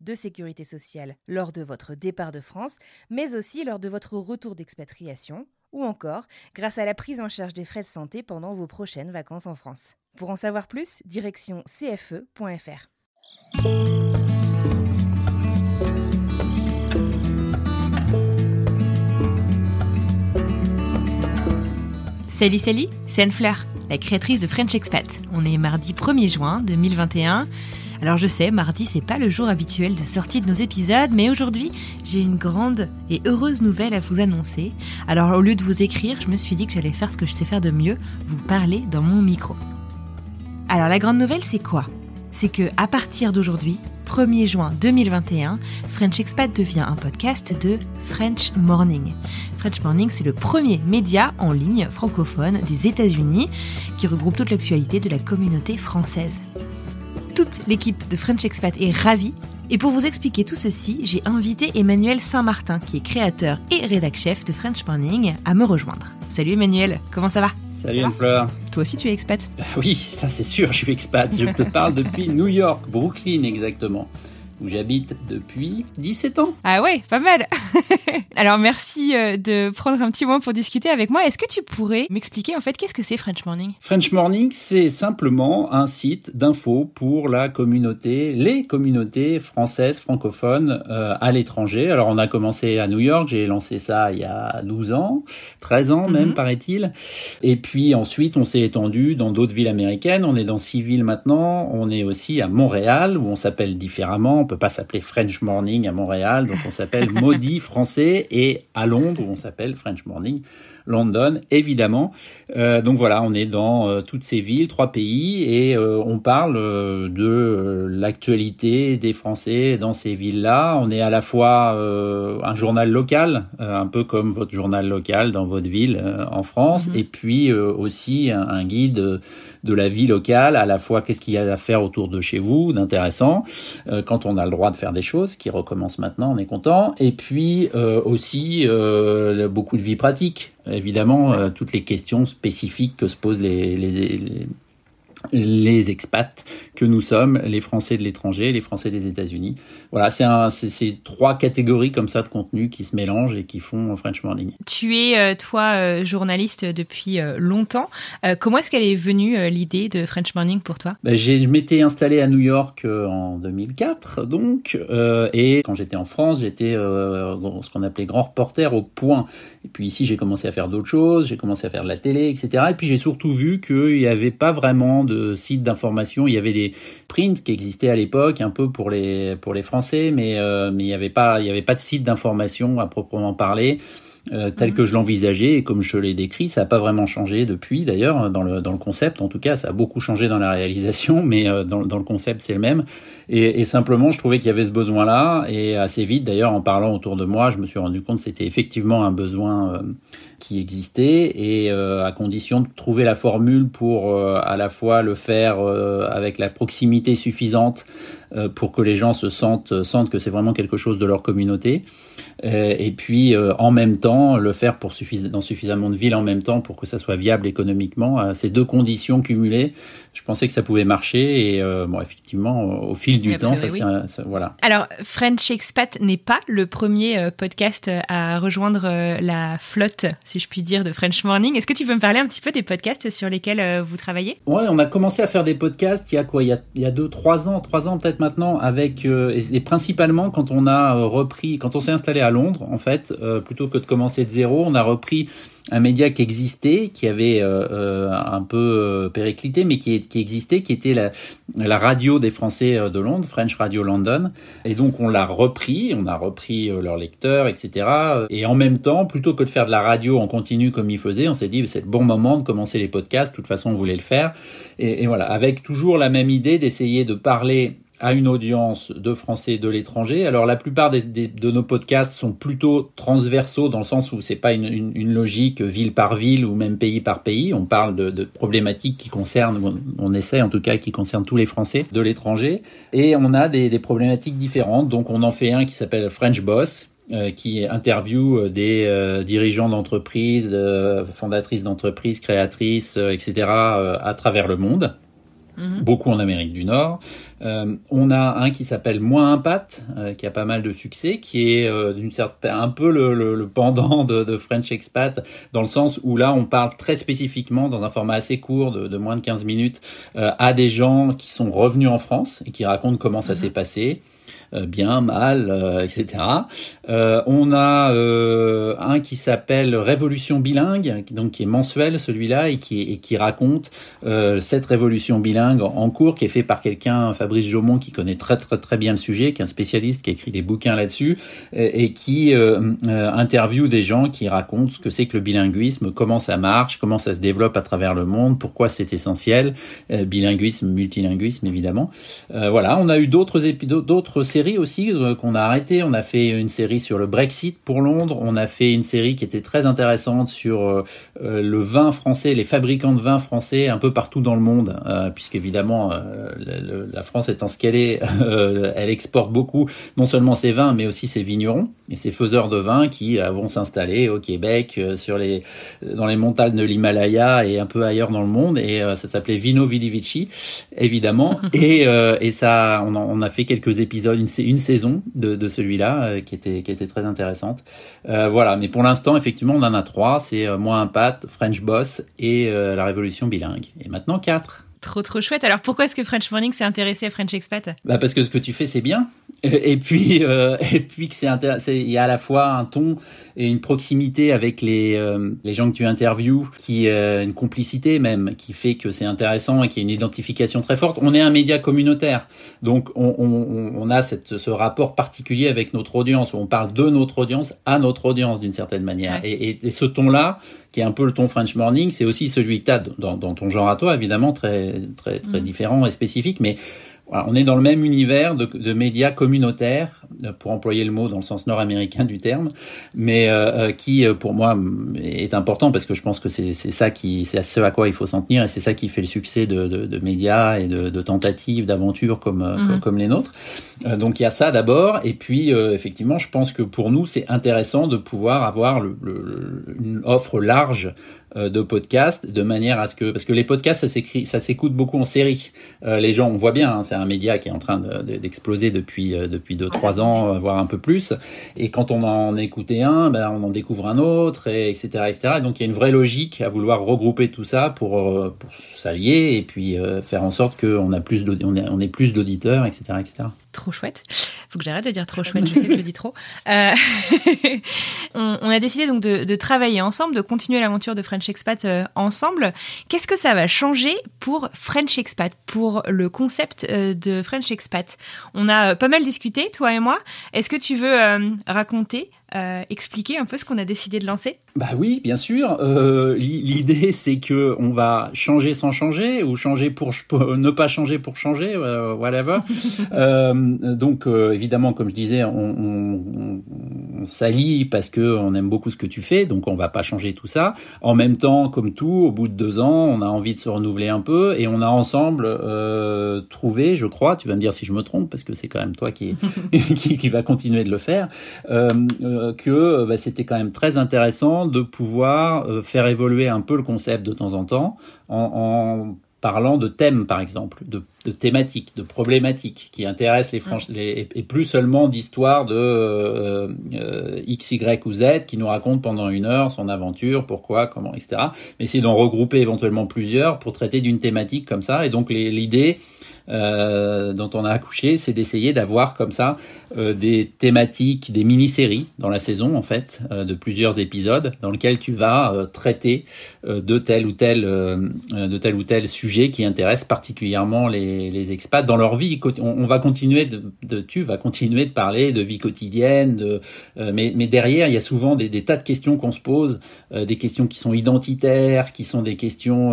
de sécurité sociale lors de votre départ de France, mais aussi lors de votre retour d'expatriation, ou encore grâce à la prise en charge des frais de santé pendant vos prochaines vacances en France. Pour en savoir plus, direction cfe.fr. Salut, salut, c'est Anne Fleur, la créatrice de French Expat. On est mardi 1er juin 2021. Alors je sais, mardi c'est pas le jour habituel de sortie de nos épisodes, mais aujourd'hui j'ai une grande et heureuse nouvelle à vous annoncer. Alors au lieu de vous écrire, je me suis dit que j'allais faire ce que je sais faire de mieux, vous parler dans mon micro. Alors la grande nouvelle c'est quoi? C'est que à partir d'aujourd'hui, 1er juin 2021, French Expat devient un podcast de French Morning. French Morning, c'est le premier média en ligne francophone des États-Unis qui regroupe toute l'actualité de la communauté française toute l'équipe de French Expat est ravie. Et pour vous expliquer tout ceci, j'ai invité Emmanuel Saint-Martin, qui est créateur et rédac chef de French Morning, à me rejoindre. Salut Emmanuel, comment ça va? Salut Anne-Fleur. Toi aussi tu es expat? Oui, ça c'est sûr, je suis expat. Je te parle depuis New York, Brooklyn exactement où j'habite depuis 17 ans. Ah ouais, pas mal. Alors merci euh, de prendre un petit moment pour discuter avec moi. Est-ce que tu pourrais m'expliquer en fait qu'est-ce que c'est French Morning? French Morning, c'est simplement un site d'info pour la communauté, les communautés françaises francophones euh, à l'étranger. Alors on a commencé à New York, j'ai lancé ça il y a 12 ans, 13 ans même mm -hmm. paraît-il. Et puis ensuite on s'est étendu dans d'autres villes américaines. On est dans six villes maintenant. On est aussi à Montréal où on s'appelle différemment peut pas s'appeler French Morning à Montréal, donc on s'appelle Maudit français, et à Londres, on s'appelle French Morning. London, évidemment. Euh, donc voilà, on est dans euh, toutes ces villes, trois pays, et euh, on parle de l'actualité des Français dans ces villes-là. On est à la fois un journal local, un peu comme votre journal local dans votre ville en France, mm -hmm. et puis aussi un, un guide de la vie locale, à la fois qu'est-ce qu'il y a à faire autour de chez vous d'intéressant, euh, quand on a le droit de faire des choses, qui recommence maintenant, on est content, et puis euh, aussi euh, beaucoup de vie pratique, évidemment, toutes les questions spécifiques que se posent les les expats que nous sommes, les Français de l'étranger, les Français des États-Unis. Voilà, c'est trois catégories comme ça de contenu qui se mélangent et qui font French Morning. Tu es, euh, toi, euh, journaliste depuis euh, longtemps. comment est-ce qu'elle est venue, l'idée de French Morning pour toi? Ben, Je m'étais installé à New York en 2004, donc, et quand j'étais en France, j'étais ce qu'on appelait grand reporter au point. Et puis ici, j'ai commencé à faire d'autres choses, j'ai commencé à faire de la télé, etc. Et puis j'ai surtout vu qu'il n'y avait pas vraiment de sites d'information. Il y avait des prints qui existaient à l'époque, un peu pour les pour les Français, mais euh, il n'y avait pas avait pas de site d'information à proprement parler. Euh, tel que je l'envisageais et comme je l'ai décrit, ça n'a pas vraiment changé depuis d'ailleurs dans le, dans le concept. En tout cas, ça a beaucoup changé dans la réalisation, mais euh, dans, dans le concept, c'est le même. Et, et, simplement, je trouvais qu'il y avait ce besoin-là et assez vite d'ailleurs, en parlant autour de moi, je me suis rendu compte que c'était effectivement un besoin euh, qui existait et euh, à condition de trouver la formule pour euh, à la fois le faire avec la proximité suffisante pour que les gens se sentent sentent que c'est vraiment quelque chose de leur communauté et puis en même temps le faire pour suffis dans suffisamment de villes en même temps pour que ça soit viable économiquement ces deux conditions cumulées je pensais que ça pouvait marcher et euh, bon effectivement au fil du temps ça, oui. ça, voilà. Alors French Expat n'est pas le premier euh, podcast à rejoindre euh, la flotte si je puis dire de French Morning. Est-ce que tu peux me parler un petit peu des podcasts sur lesquels vous travaillez? Ouais, on a commencé à faire des podcasts il y a quoi? Il y a, il y a deux trois ans, trois ans peut-être maintenant avec et, principalement quand on a repris, quand on s'est installé à Londres, en fait, plutôt que de commencer de zéro, on a repris un média qui existait, qui avait euh, euh, un peu euh, périclité, mais qui, existait, qui était la, radio des Français de Londres, French Radio London. Et donc on l'a repris, on a repris leurs lecteurs, etc. Et en même temps, plutôt que de faire de la radio en continu comme ils faisaient, on s'est dit c'est le bon moment de commencer les podcasts. De toute façon, on voulait le faire. Et voilà, avec toujours la même idée d'essayer de parler à une audience de Français de l'étranger. Alors la plupart de nos podcasts sont plutôt transversaux dans le sens où c'est pas une, logique ville par ville ou même pays par pays. On parle de, problématiques qui concernent, on, essaie en tout cas, qui concernent tous les Français de l'étranger. Et on a des, des, problématiques différentes. Donc on en fait un qui s'appelle French Boss. Euh, qui interview euh, des euh, dirigeants d'entreprises, fondatrices d'entreprises, créatrices, etc. à travers le monde. Mhm. beaucoup en Amérique du Nord. Euh, on a un qui s'appelle Moins Impact, euh, qui a pas mal de succès, qui est euh, d'une certaine un peu le, le, pendant de, de, French Expat, dans le sens où là on parle très spécifiquement dans un format assez court de, de moins de 15 minutes à des gens qui sont revenus en France et qui racontent comment ça mhm. s'est passé. Euh, bien, mal, euh, etc. Euh, on a un qui s'appelle Révolution bilingue, donc qui est mensuel celui-là et qui, et qui raconte cette révolution bilingue en cours, qui est fait par quelqu'un, Fabrice Jaumont, qui connaît très très très bien le sujet, qui est un spécialiste, qui a écrit des bouquins là-dessus et, qui interviewe des gens qui racontent ce que c'est que le bilinguisme, comment ça marche, comment ça se développe à travers le monde, pourquoi c'est essentiel, bilinguisme, multilinguisme évidemment. voilà, on a eu d'autres épisodes, d'autres séries aussi euh, qu'on a arrêté. On a fait une série sur le Brexit pour Londres. On a fait une série qui était très intéressante sur euh, euh, le vin français, les fabricants de vin français un peu partout dans le monde, puisqu'évidemment la France étant ce qu'elle est, elle exporte beaucoup non seulement ses vins mais aussi ses vignerons et ses faiseurs de vin qui vont s'installer au Québec, sur les dans les montagnes de l'Himalaya et un peu ailleurs dans le monde. Et ça s'appelait Vino Vidi Vici, évidemment. et, et ça, on, on a fait quelques épisodes, une une saison de, celui-là euh, qui était qui était très intéressante. Euh, voilà, mais pour l'instant effectivement on en a trois, c'est euh, Moi un Pat, French Boss et la Révolution bilingue. Et maintenant quatre. Trop trop chouette. Alors pourquoi est-ce que French Morning s'est intéressé à French Expat? Bah parce que ce que tu fais c'est bien. Et puis euh, et puis que c'est il y a à la fois un ton et une proximité avec les euh, les gens que tu interviews, qui euh, une complicité même qui fait que c'est intéressant et qu'il y a une identification très forte. On est un média communautaire, donc on, on, on a cette, ce rapport particulier avec notre audience. Où on parle de notre audience à notre audience d'une certaine manière. Et, et, et, ce ton-là, qui est un peu le ton French Morning, c'est aussi celui que tu as dans, dans, ton genre à toi, évidemment, très, très, très mm. différent et spécifique, mais on est dans le même univers de, de, médias communautaires, euh, pour employer le mot dans le sens nord-américain du terme, mais euh, euh, qui, pour moi, est important parce que je pense que c'est ça qui, c'est à ce à quoi il faut s'en tenir et c'est ça qui fait le succès de, de, de médias et de, tentatives, d'aventures comme, mm-hmm. comme, les nôtres. donc il y a ça d'abord, et puis effectivement, je pense que pour nous, c'est intéressant de pouvoir avoir le, une offre large euh, de podcasts de manière à ce que parce que les podcasts ça s'écrit ça s'écoute beaucoup en série. Euh, les gens on voit bien hein, c'est un média qui est en train d'exploser depuis euh, depuis deux trois ans voire un peu plus. Et quand on en écoutait un ben on en découvre un autre et etc etc donc il y a une vraie logique à vouloir regrouper tout ça pour pour s'allier et puis faire en sorte qu'on a plus on ait plus d'auditeurs etc etc trop chouette. Faut que j'arrête de dire trop chouette, je sais que je dis trop. Euh, on, a décidé donc de, travailler ensemble, de continuer l'aventure de French Expat euh, ensemble. Qu'est-ce que ça va changer pour French Expat, pour le concept euh, de French Expat? On a pas mal discuté, toi et moi. Est-ce que tu veux raconter euh, expliquer un peu ce qu'on a décidé de lancer? Bah oui, bien sûr. Euh, L'idée, c'est que on va changer sans changer ou changer pour, ne pas changer pour changer, euh, whatever. euh, donc, évidemment, comme je disais, on, on, on s'allie parce que on aime beaucoup ce que tu fais, donc on va pas changer tout ça. En même temps, comme tout, au bout de deux ans, on a envie de se renouveler un peu et on a ensemble trouvé, je crois, tu vas me dire si je me trompe parce que c'est quand même toi qui, qui, qui va continuer de le faire. Euh, euh, que euh, bah, c'était quand même très intéressant de pouvoir euh, faire évoluer un peu le concept de temps en temps en, en parlant de thèmes, par exemple, de, de, thématiques, de problématiques qui intéressent les franchises, et plus seulement d'histoires de euh, X, Y ou Z qui nous racontent pendant une heure son aventure, pourquoi, comment, etc. Mais c'est d'en regrouper éventuellement plusieurs pour traiter d'une thématique comme ça. Et donc l'idée, euh, dont on a accouché, c'est d'essayer d'avoir comme ça euh, des thématiques, des mini-séries dans la saison en fait, euh, de plusieurs épisodes dans lesquels tu vas euh, traiter de tel ou tel de tel ou tel sujet qui intéresse particulièrement les, les expats dans leur vie. On, va continuer de, de, tu vas continuer de parler de vie quotidienne, de, mais, mais derrière il y a souvent des, des tas de questions qu'on se pose, des questions qui sont identitaires, qui sont des questions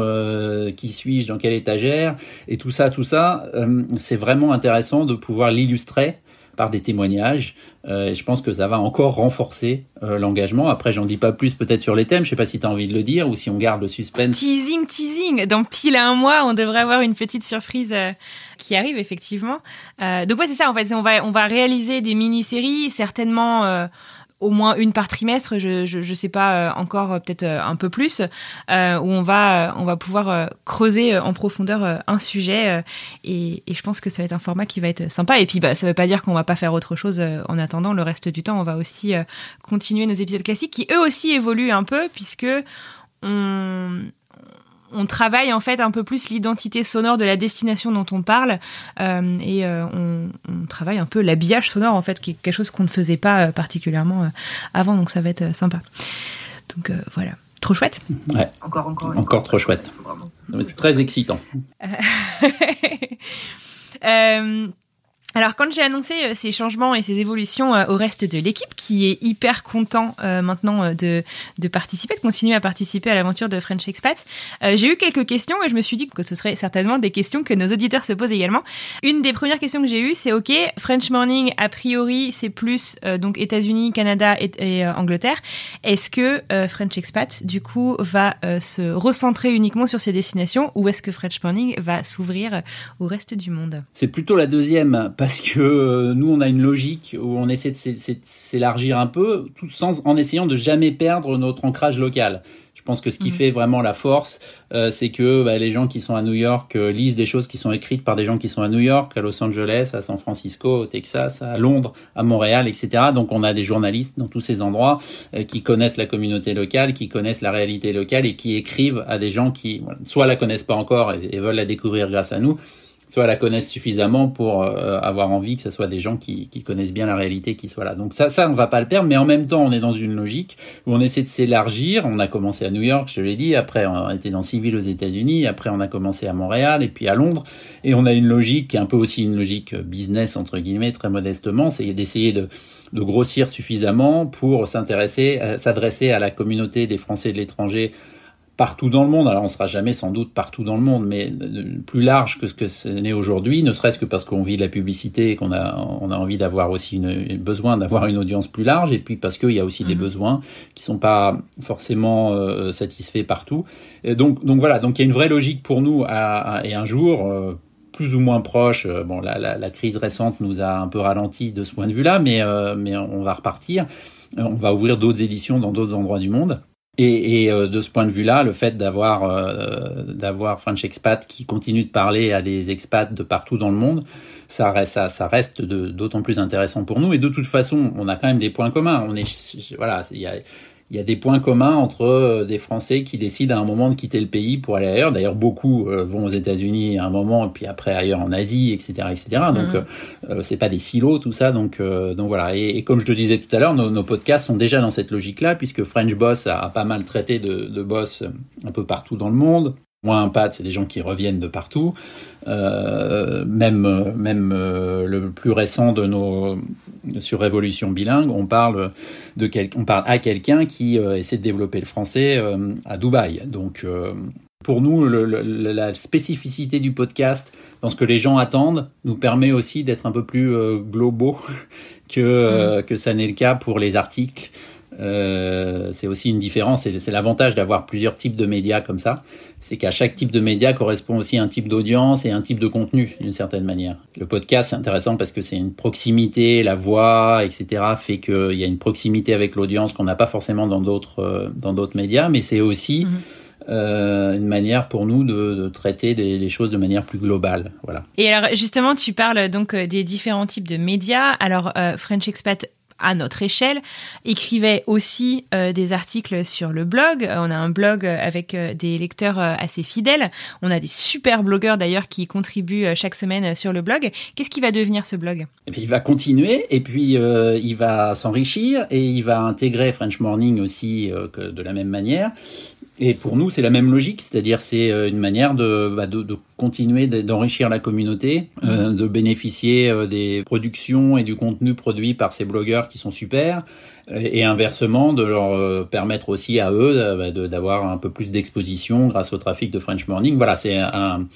qui suis-je dans quelle étagère et tout ça, tout ça, c'est vraiment intéressant de pouvoir l'illustrer par des témoignages. Euh, je pense que ça va encore renforcer euh, l'engagement. Après, j'en dis pas plus peut-être sur les thèmes. Je sais pas si tu as envie de le dire ou si on garde le suspense. Teasing, teasing. Dans pile à un mois, on devrait avoir une petite surprise euh, qui arrive effectivement. Donc ouais, c'est ça. En fait, on va on va réaliser des mini-séries, certainement au moins une par trimestre, je je, je sais pas euh, encore euh, peut-être euh, un peu plus, euh, où on va on va pouvoir creuser en profondeur un sujet et, et, je pense que ça va être un format qui va être sympa. Et puis bah ça veut pas dire qu'on va pas faire autre chose en attendant. Le reste du temps, on va aussi continuer nos épisodes classiques qui eux aussi évoluent un peu puisque on, on travaille en fait un peu plus l'identité sonore de la destination dont on parle euh, et euh, on, on, travaille un peu l'habillage sonore en fait qui est quelque chose qu'on ne faisait pas euh, particulièrement euh, avant donc ça va être sympa. Donc voilà. Trop chouette? Ouais. encore encore encore trop chouette. C'est très excitant Alors quand j'ai annoncé euh, ces changements et ces évolutions euh, au reste de l'équipe, qui est hyper content euh, maintenant de, participer, de continuer à participer à l'aventure de French Expat, j'ai eu quelques questions et je me suis dit que ce serait certainement des questions que nos auditeurs se posent également. Une des premières questions que j'ai eues, c'est OK, French Morning, a priori, c'est plus donc États-Unis, Canada et, et Angleterre. Est-ce que French Expat, du coup, va se recentrer uniquement sur ces destinations ou est-ce que French Morning va s'ouvrir au reste du monde? C'est plutôt la deuxième que euh, nous on a une logique où on essaie de s'élargir un peu, tout sans en essayant de jamais perdre notre ancrage local. Je pense que ce qui mmh. fait vraiment la force, euh, c'est que bah, les gens qui sont à New York euh, lisent des choses qui sont écrites par des gens qui sont à New York, à Los Angeles, à San Francisco, au Texas, à Londres, à Montréal, etc. Donc on a des journalistes dans tous ces endroits euh, qui connaissent la communauté locale, qui connaissent la réalité locale et qui écrivent à des gens qui voilà, soit la connaissent pas encore et, et veulent la découvrir grâce à nous, soit la connaissent suffisamment pour euh, avoir envie que ce soit des gens qui, qui, connaissent bien la réalité qui soient là. Donc ça, ça, on va pas le perdre, mais en même temps, on est dans une logique où on essaie de s'élargir. On a commencé à New York, je l'ai dit, après on été dans civil aux États-Unis, après on a commencé à Montréal et puis à Londres. Et on a une logique qui est un peu aussi une logique business entre guillemets, très modestement, c'est d'essayer de, de grossir suffisamment pour s'intéresser, euh, s'adresser à la communauté des Français de l'étranger partout dans le monde. Alors on sera jamais sans doute partout dans le monde, mais plus large que ce que ce n'est aujourd'hui, ne serait-ce que parce qu'on vit de la publicité et qu'on a, on a envie d'avoir aussi une, besoin d'avoir une audience plus large, et puis parce qu'il y a aussi mmh. des mhm. besoins qui sont pas forcément euh, satisfaits partout. Et donc, donc voilà, donc il y a une vraie logique pour nous à, à, et un jour. Euh, plus ou moins proche. Euh, bon, la, la, la, crise récente nous a un peu ralenti de ce point de vue-là, mais, euh, mais on va repartir. On va ouvrir d'autres éditions dans d'autres endroits du monde. Et, et euh, de ce point de vue-là, le fait d'avoir euh, d'avoir French Expat qui continue de parler à des expats de partout dans le monde, ça reste ça, reste d'autant plus intéressant pour nous. Et de toute façon, on a quand même des points communs. On est voilà, il y a il y a des points communs entre euh, des Français qui décident à un moment de quitter le pays pour aller ailleurs. D'ailleurs, beaucoup euh, vont aux États-Unis à un moment, puis après ailleurs en Asie, etc., etc. Donc, mmh. euh, c'est pas des silos tout ça. Donc, euh, donc voilà. Et, et, comme je te disais tout à l'heure, nos, nos, podcasts sont déjà dans cette logique-là, puisque French Boss a, a pas mal traité de, de boss un peu partout dans le monde. Moins un pad, c'est des gens qui reviennent de partout. Euh, même même euh, le plus récent de nos sur Révolution bilingue, on parle de quel, on parle à quelqu'un qui euh, essaie de développer le français à Dubaï. Donc pour nous, le, le, la spécificité du podcast dans ce que les gens attendent nous permet aussi d'être un peu plus globaux que mmh. que ça n'est le cas pour les articles. Euh, c'est aussi une différence, et c'est l'avantage d'avoir plusieurs types de médias comme ça, c'est qu'à chaque type de média correspond aussi un type d'audience et un type de contenu d'une certaine manière. Le podcast c'est intéressant parce que c'est une proximité, la voix, etc. fait qu'il y a une proximité avec l'audience qu'on n'a pas forcément dans d'autres euh, dans d'autres médias, mais c'est aussi mmh. Euh, une manière pour nous de, de traiter les, les, choses de manière plus globale. Voilà. Et alors justement, tu parles donc des différents types de médias. Alors euh, French Expat à notre échelle, écrivait aussi des articles sur le blog. On a un blog avec des lecteurs assez fidèles. On a des super blogueurs d'ailleurs qui contribuent chaque semaine sur le blog. Qu'est-ce qui va devenir ce blog? Eh Il va continuer et puis il va s'enrichir et il va intégrer French Morning aussi de la même manière. Et pour nous, c'est la même logique, c'est-à-dire c'est euh, une manière de, bah, de, de continuer d'enrichir la communauté, euh, de bénéficier euh, des productions et du contenu produit par ces blogueurs qui sont super, et inversement de leur permettre aussi à eux bah, d'avoir un peu plus d'exposition grâce au trafic de French Morning. Voilà, c'est un,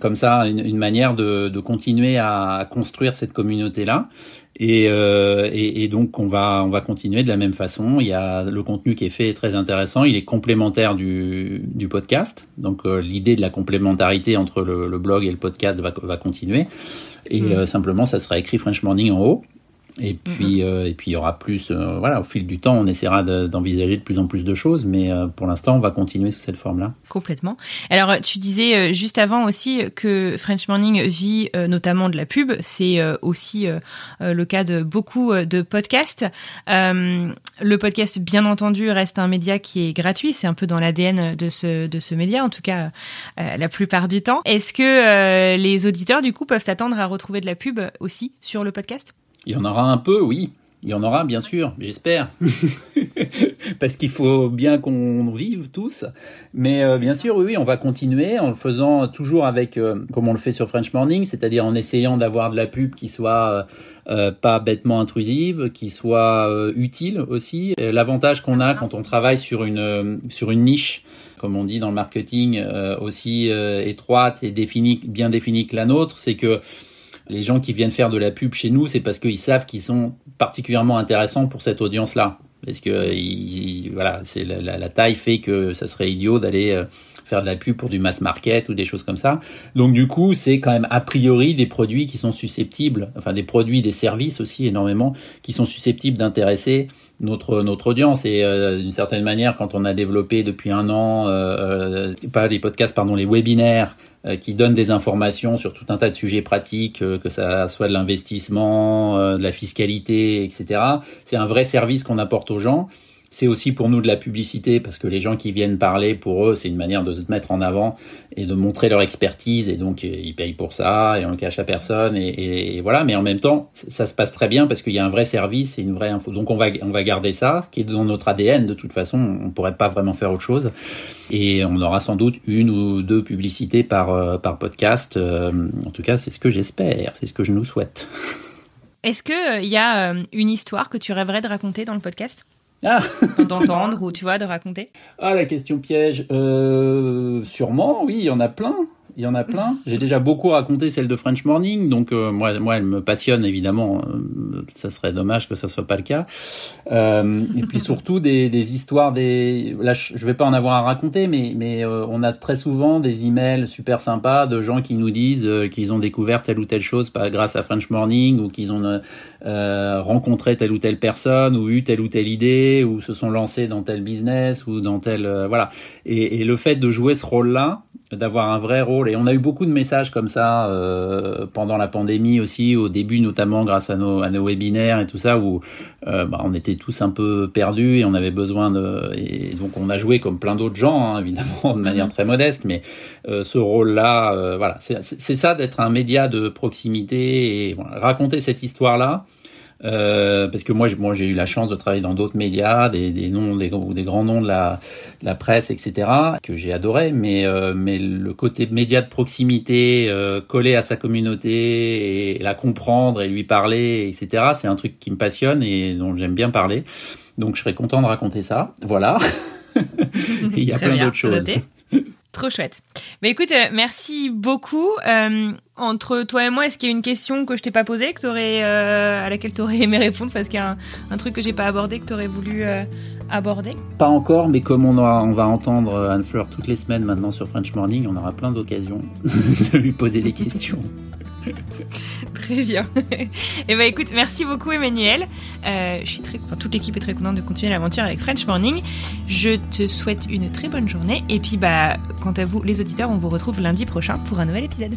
comme ça une, une manière de, de, continuer à construire cette communauté là. Et, euh, et, et, donc on va on va continuer de la même façon. Il y a le contenu qui est fait est très intéressant. Il est complémentaire du, du podcast. Donc euh, l'idée de la complémentarité entre le, le, blog et le podcast va, va continuer. Et mm. euh, simplement ça sera écrit French Morning en haut. Et puis, euh, et puis il y aura plus. Euh, voilà, au fil du temps, on essaiera d'envisager de, plus en plus de choses, mais euh, pour l'instant, on va continuer sous cette forme-là. Complètement. Alors, tu disais juste avant aussi que French Morning vit notamment de la pub. C'est aussi le cas de beaucoup de podcasts. le podcast, bien entendu, reste un média qui est gratuit. C'est un peu dans l'ADN de ce de ce média, en tout cas la plupart du temps. Est-ce que les auditeurs, du coup, peuvent s'attendre à retrouver de la pub aussi sur le podcast? Il y en aura un peu, oui. Il y en aura, bien sûr, j'espère. Parce qu'il faut bien qu'on vive tous. Mais euh, bien sûr, oui, on va continuer en le faisant toujours avec, euh, comme on le fait sur French Morning, c'est-à-dire en essayant d'avoir de la pub qui soit euh, pas bêtement intrusive, qui soit utile aussi. L'avantage qu'on a quand on travaille sur une, sur une niche, comme on dit dans le marketing, aussi étroite et définie, bien définie que la nôtre, c'est que les gens qui viennent faire de la pub chez nous, c'est parce qu'ils savent qu'ils sont particulièrement intéressants pour cette audience-là. Parce que voilà, c'est la, taille fait que ça serait idiot d'aller euh, faire de la pub pour du mass market ou des choses comme ça. Donc du coup, c'est quand même a priori des produits qui sont susceptibles, enfin des produits, des services aussi énormément, qui sont susceptibles d'intéresser notre notre audience et euh, d'une certaine manière quand on a développé depuis un an euh, pas les podcasts pardon les webinaires euh, qui donne des informations sur tout un tas de sujets pratiques, euh, que ça soit de l'investissement, euh, de la fiscalité, etc. C'est un vrai service qu'on apporte aux gens. C'est aussi pour nous de la publicité parce que les gens qui viennent parler, pour eux, c'est une manière de se mettre en avant et de montrer leur expertise et donc ils payent pour ça et on le cache à personne et, voilà. Mais en même temps, ça se passe très bien parce qu'il y a un vrai service et une vraie info. Donc on va on va garder ça, qui est dans notre ADN de toute façon. On pourrait pas vraiment faire autre chose et on aura sans doute une ou deux publicités par euh, par podcast. Euh, en tout cas, c'est ce que j'espère, c'est ce que je nous souhaite. Est-ce que il y a euh, une histoire que tu rêverais de raconter dans le podcast? Ah. d'entendre ou tu vois de raconter? Ah la question piège, euh, sûrement oui, il y en a plein il y en a plein. J'ai déjà beaucoup raconté celle de French Morning, donc euh, moi, moi, elle me passionne évidemment. Euh, ça serait dommage que ça soit pas le cas. Euh, et puis surtout des, des, histoires des. Là, je vais pas en avoir à raconter, mais mais euh, on a très souvent des emails super sympas de gens qui nous disent qu'ils ont découvert telle ou telle chose pas grâce à French Morning ou qu'ils ont rencontré telle ou telle personne ou eu telle ou telle idée ou se sont lancés dans tel business ou dans tel voilà. Et, et le fait de jouer ce rôle-là d'avoir un vrai rôle. Et on a eu beaucoup de messages comme ça euh, pendant la pandémie aussi, au début notamment grâce à nos, à nos webinaires et tout ça, où euh, bah, on était tous un peu perdus et on avait besoin de... Et donc on a joué comme plein d'autres gens, hein, évidemment, de manière très modeste, mais euh, ce rôle-là, euh, voilà, c'est ça d'être un média de proximité et voilà, raconter cette histoire-là. Euh, parce que moi, moi, j'ai eu la chance de travailler dans d'autres médias, des, des noms, des, des, grands noms de la, la presse, etc., que j'ai adoré. Mais, euh, mais le côté média de proximité, euh, coller à sa communauté et la comprendre et lui parler, etc., c'est un truc qui me passionne et dont j'aime bien parler. Donc, je serais content de raconter ça. Voilà. Il y a plein d'autres choses. Trop chouette. Mais écoute, euh, merci beaucoup. Euh, entre toi et moi, est-ce qu'il y a une question que je t'ai pas posée, que euh, à laquelle tu aurais aimé répondre, parce qu'il y a un, truc que j'ai pas abordé, que tu aurais voulu aborder? Pas encore, mais comme on va entendre Anne Fleur toutes les semaines maintenant sur French Morning, on aura plein d'occasions de lui poser des questions. Très bien. et eh ben écoute, merci beaucoup Emmanuel. Euh, je suis très, toute l'équipe est très contente de continuer l'aventure avec French Morning. Je te souhaite une très bonne journée et puis bah quant à vous les auditeurs, on vous retrouve lundi prochain pour un nouvel épisode.